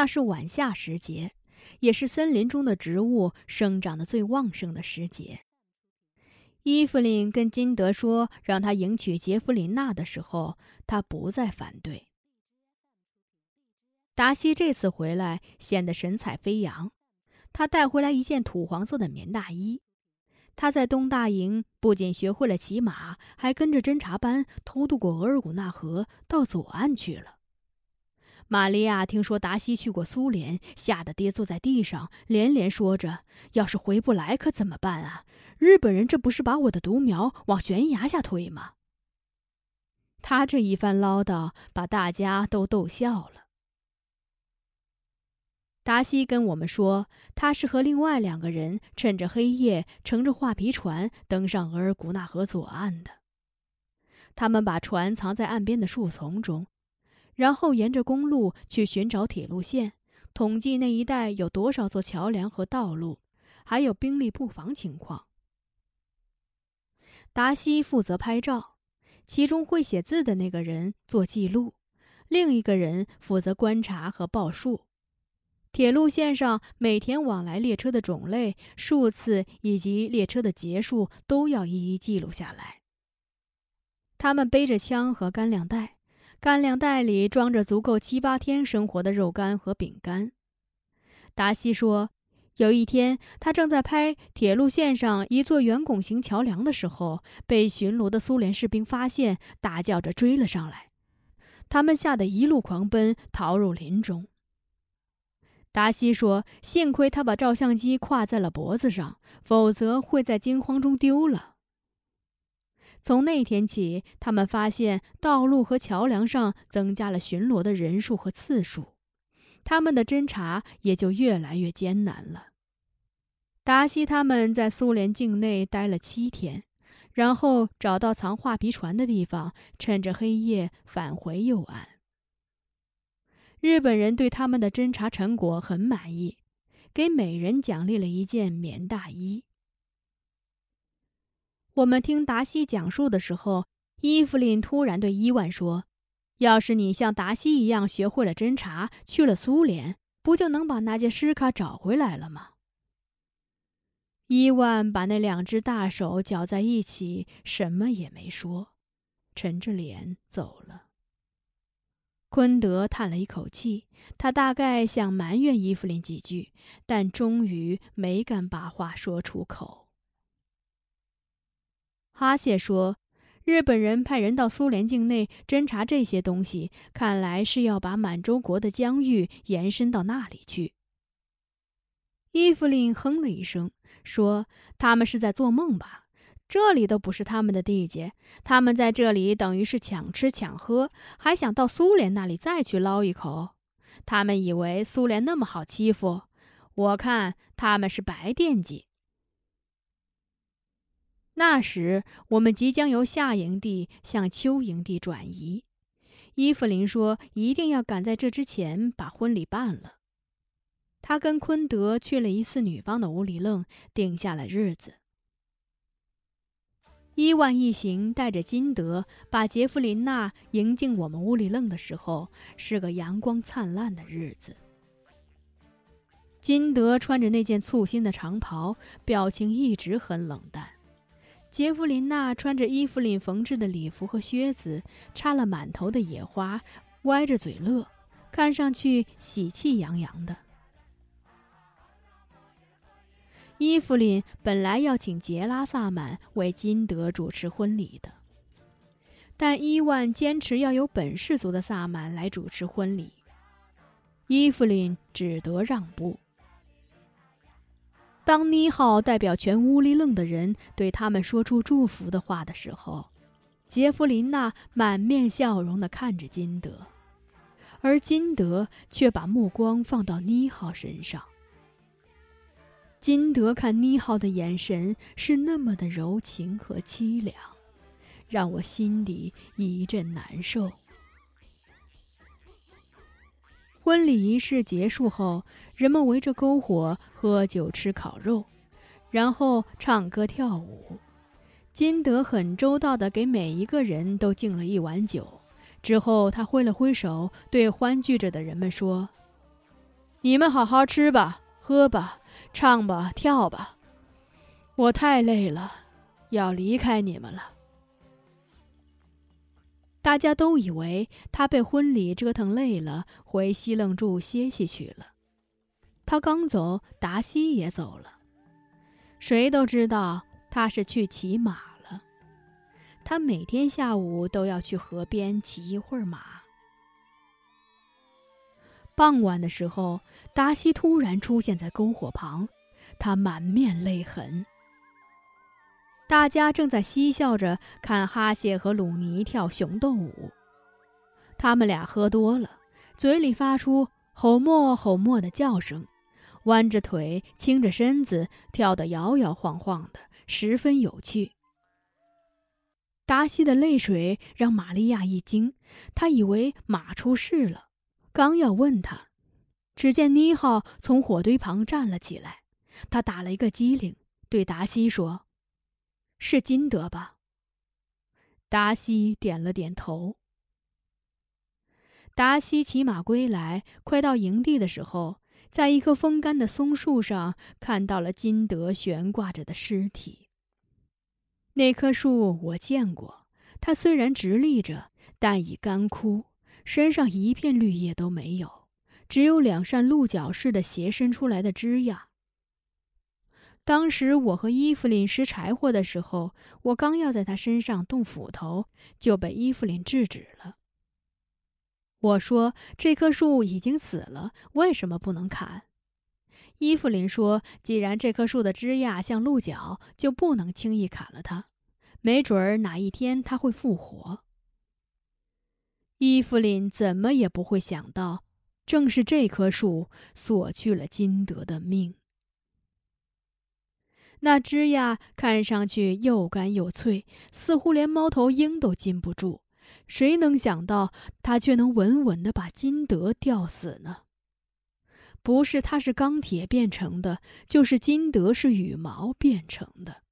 那是晚夏时节，也是森林中的植物生长的最旺盛的时节。伊芙琳跟金德说让他迎娶杰弗琳娜的时候，他不再反对。达西这次回来显得神采飞扬，他带回来一件土黄色的棉大衣。他在东大营不仅学会了骑马，还跟着侦察班偷渡过额尔古纳河到左岸去了。玛利亚听说达西去过苏联，吓得跌坐在地上，连连说着：“要是回不来可怎么办啊？日本人这不是把我的独苗往悬崖下推吗？”他这一番唠叨把大家都逗笑了。达西跟我们说，他是和另外两个人趁着黑夜乘着画皮船登上额尔古纳河左岸的。他们把船藏在岸边的树丛中。然后沿着公路去寻找铁路线，统计那一带有多少座桥梁和道路，还有兵力布防情况。达西负责拍照，其中会写字的那个人做记录，另一个人负责观察和报数。铁路线上每天往来列车的种类、数次以及列车的结束都要一一记录下来。他们背着枪和干粮袋。干粮袋里装着足够七八天生活的肉干和饼干。达西说，有一天他正在拍铁路线上一座圆拱形桥梁的时候，被巡逻的苏联士兵发现，大叫着追了上来。他们吓得一路狂奔，逃入林中。达西说：“幸亏他把照相机挎在了脖子上，否则会在惊慌中丢了。”从那天起，他们发现道路和桥梁上增加了巡逻的人数和次数，他们的侦查也就越来越艰难了。达西他们在苏联境内待了七天，然后找到藏画皮船的地方，趁着黑夜返回右岸。日本人对他们的侦查成果很满意，给每人奖励了一件棉大衣。我们听达西讲述的时候，伊芙琳突然对伊万说：“要是你像达西一样学会了侦查，去了苏联，不就能把那件诗卡找回来了吗？”伊万把那两只大手搅在一起，什么也没说，沉着脸走了。昆德叹了一口气，他大概想埋怨伊芙琳几句，但终于没敢把话说出口。哈谢说：“日本人派人到苏联境内侦查这些东西，看来是要把满洲国的疆域延伸到那里去。”伊芙琳哼了一声，说：“他们是在做梦吧？这里都不是他们的地界，他们在这里等于是抢吃抢喝，还想到苏联那里再去捞一口。他们以为苏联那么好欺负，我看他们是白惦记。”那时，我们即将由夏营地向秋营地转移。伊芙琳说：“一定要赶在这之前把婚礼办了。”他跟昆德去了一次女方的屋里愣，定下了日子。伊万一行带着金德把杰弗琳娜迎进我们屋里愣的时候，是个阳光灿烂的日子。金德穿着那件簇新的长袍，表情一直很冷淡。杰弗琳娜穿着伊芙琳缝制的礼服和靴子，插了满头的野花，歪着嘴乐，看上去喜气洋洋的。伊芙琳本来要请杰拉萨满为金德主持婚礼的，但伊万坚持要由本氏族的萨满来主持婚礼，伊芙琳只得让步。当妮浩代表全乌里楞的人对他们说出祝福的话的时候，杰弗琳娜满面笑容地看着金德，而金德却把目光放到妮浩身上。金德看妮浩的眼神是那么的柔情和凄凉，让我心里一阵难受。婚礼仪式结束后，人们围着篝火喝酒、吃烤肉，然后唱歌跳舞。金德很周到地给每一个人都敬了一碗酒，之后他挥了挥手，对欢聚着的人们说：“你们好好吃吧，喝吧，唱吧，跳吧。我太累了，要离开你们了。”大家都以为他被婚礼折腾累了，回西楞住歇息去了。他刚走，达西也走了。谁都知道他是去骑马了。他每天下午都要去河边骑一会儿马。傍晚的时候，达西突然出现在篝火旁，他满面泪痕。大家正在嬉笑着看哈谢和鲁尼跳熊斗舞。他们俩喝多了，嘴里发出吼默吼默的叫声，弯着腿，倾着身子，跳得摇摇晃晃的，十分有趣。达西的泪水让玛利亚一惊，他以为马出事了，刚要问他，只见妮浩从火堆旁站了起来，他打了一个激灵，对达西说。是金德吧？达西点了点头。达西骑马归来，快到营地的时候，在一棵风干的松树上看到了金德悬挂着的尸体。那棵树我见过，它虽然直立着，但已干枯，身上一片绿叶都没有，只有两扇鹿角似的斜伸出来的枝桠。当时我和伊芙琳拾柴火的时候，我刚要在他身上动斧头，就被伊芙琳制止了。我说：“这棵树已经死了，为什么不能砍？”伊芙琳说：“既然这棵树的枝桠像鹿角，就不能轻易砍了它。没准儿哪一天它会复活。”伊芙琳怎么也不会想到，正是这棵树索去了金德的命。那枝桠看上去又干又脆，似乎连猫头鹰都禁不住。谁能想到，它却能稳稳地把金德吊死呢？不是它是钢铁变成的，就是金德是羽毛变成的。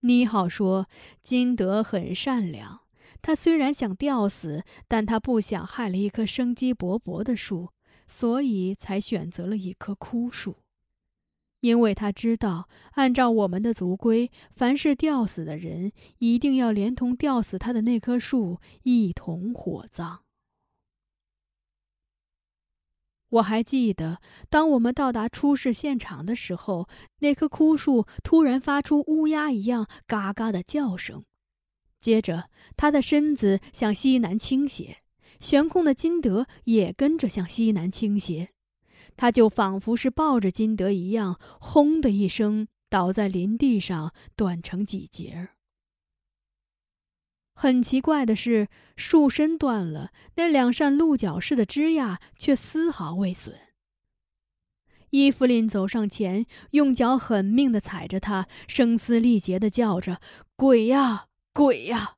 妮好说，金德很善良，他虽然想吊死，但他不想害了一棵生机勃勃的树，所以才选择了一棵枯树。因为他知道，按照我们的族规，凡是吊死的人，一定要连同吊死他的那棵树一同火葬。我还记得，当我们到达出事现场的时候，那棵枯树突然发出乌鸦一样嘎嘎的叫声，接着他的身子向西南倾斜，悬空的金德也跟着向西南倾斜。他就仿佛是抱着金德一样，轰的一声倒在林地上，断成几截儿。很奇怪的是，树身断了，那两扇鹿角似的枝桠却丝毫未损。伊芙琳走上前，用脚狠命地踩着它，声嘶力竭地叫着：“鬼呀，鬼呀！”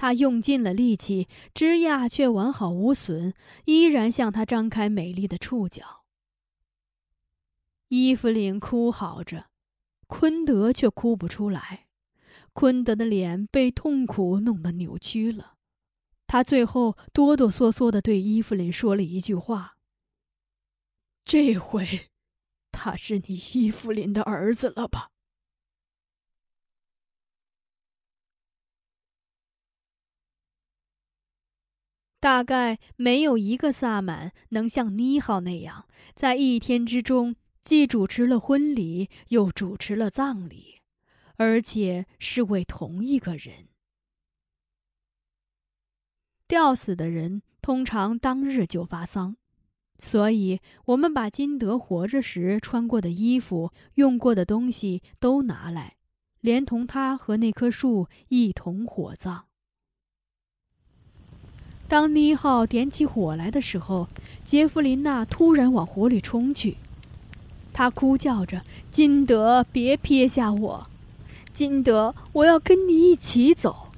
他用尽了力气，枝桠却完好无损，依然向他张开美丽的触角。伊芙琳哭嚎着，昆德却哭不出来。昆德的脸被痛苦弄得扭曲了，他最后哆哆嗦嗦地对伊芙琳说了一句话：“这回，他是你伊芙琳的儿子了吧？”大概没有一个萨满能像妮浩那样，在一天之中既主持了婚礼，又主持了葬礼，而且是为同一个人。吊死的人通常当日就发丧，所以我们把金德活着时穿过的衣服、用过的东西都拿来，连同他和那棵树一同火葬。当妮浩点起火来的时候，杰弗琳娜突然往火里冲去，她哭叫着：“金德，别撇下我！金德，我要跟你一起走。”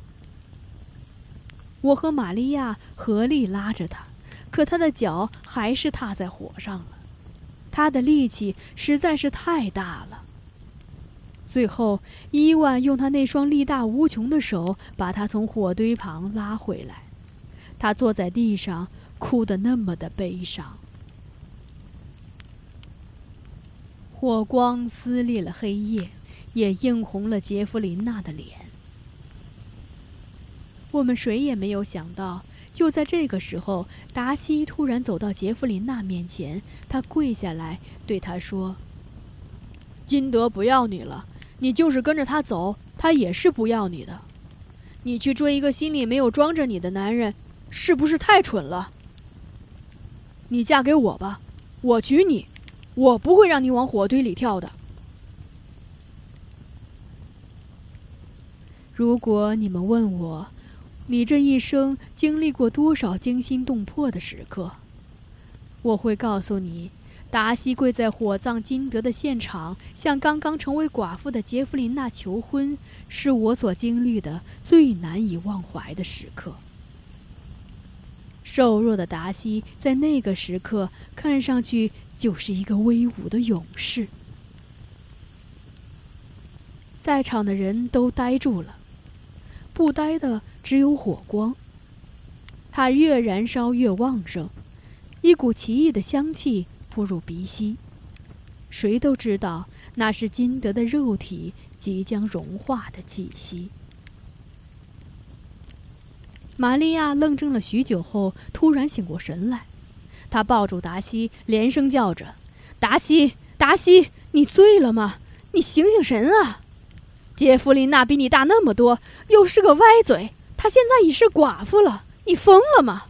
我和玛利亚合力拉着他，可他的脚还是踏在火上了，他的力气实在是太大了。最后，伊万用他那双力大无穷的手把他从火堆旁拉回来。他坐在地上，哭得那么的悲伤。火光撕裂了黑夜，也映红了杰弗琳娜的脸。我们谁也没有想到，就在这个时候，达西突然走到杰弗琳娜面前，他跪下来对她说：“金德不要你了，你就是跟着他走，他也是不要你的。你去追一个心里没有装着你的男人，是不是太蠢了？你嫁给我吧，我娶你，我不会让你往火堆里跳的。如果你们问我，”你这一生经历过多少惊心动魄的时刻？我会告诉你，达西跪在火葬金德的现场，向刚刚成为寡妇的杰弗琳娜求婚，是我所经历的最难以忘怀的时刻。瘦弱的达西在那个时刻看上去就是一个威武的勇士。在场的人都呆住了，不呆的。只有火光，它越燃烧越旺盛，一股奇异的香气扑入鼻息。谁都知道那是金德的肉体即将融化的气息。玛利亚愣怔了许久后，突然醒过神来，她抱住达西，连声叫着：“达西，达西，你醉了吗？你醒醒神啊！杰弗琳娜比你大那么多，又是个歪嘴。”她现在已是寡妇了，你疯了吗？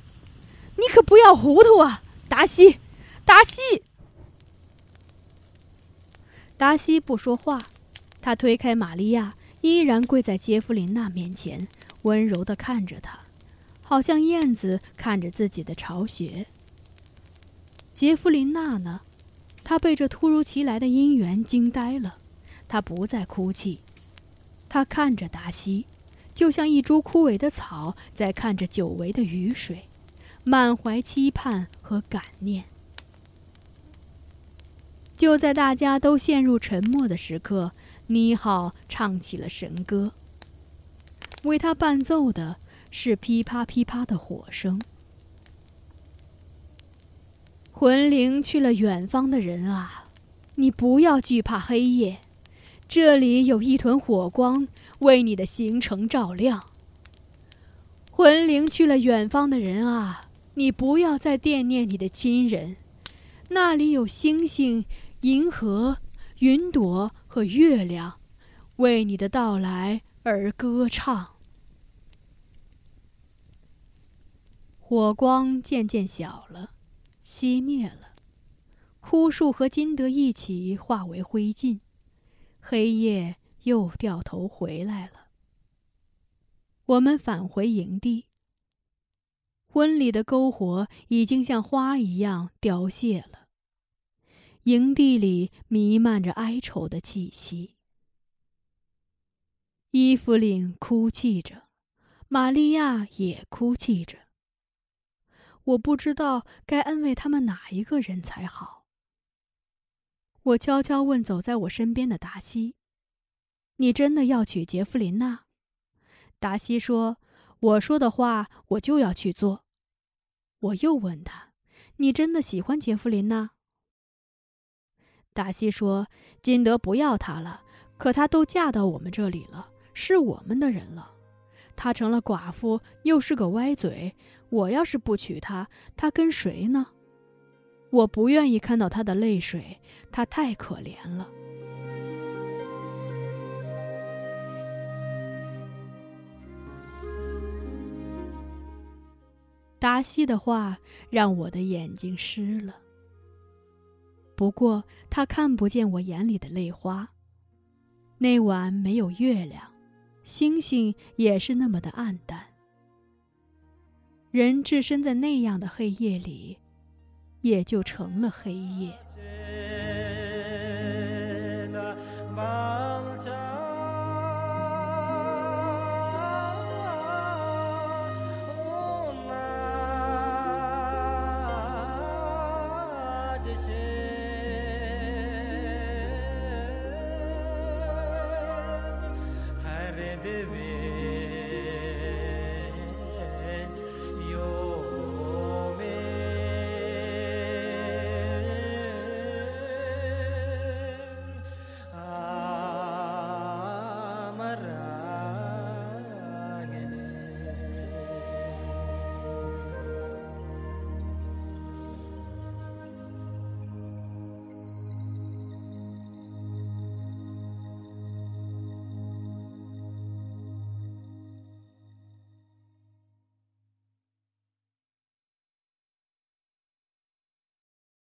你可不要糊涂啊，达西！达西！达西不说话，他推开玛利亚，依然跪在杰弗琳娜面前，温柔的看着她，好像燕子看着自己的巢穴。杰弗琳娜呢？她被这突如其来的姻缘惊呆了，她不再哭泣，她看着达西。就像一株枯萎的草，在看着久违的雨水，满怀期盼和感念。就在大家都陷入沉默的时刻，妮浩唱起了神歌。为他伴奏的是噼啪噼啪的火声。魂灵去了远方的人啊，你不要惧怕黑夜，这里有一团火光。为你的行程照亮。魂灵去了远方的人啊，你不要再惦念你的亲人，那里有星星、银河、云朵和月亮，为你的到来而歌唱。火光渐渐小了，熄灭了，枯树和金德一起化为灰烬，黑夜。又掉头回来了。我们返回营地。婚礼的篝火已经像花一样凋谢了。营地里弥漫着哀愁的气息。伊芙琳哭泣着，玛利亚也哭泣着。我不知道该安慰他们哪一个人才好。我悄悄问走在我身边的达西。你真的要娶杰弗琳娜？达西说：“我说的话，我就要去做。”我又问他：“你真的喜欢杰弗琳娜？”达西说：“金德不要她了，可她都嫁到我们这里了，是我们的人了。她成了寡妇，又是个歪嘴。我要是不娶她，她跟谁呢？我不愿意看到她的泪水，她太可怜了。”达西的话让我的眼睛湿了。不过他看不见我眼里的泪花。那晚没有月亮，星星也是那么的暗淡。人置身在那样的黑夜里，也就成了黑夜。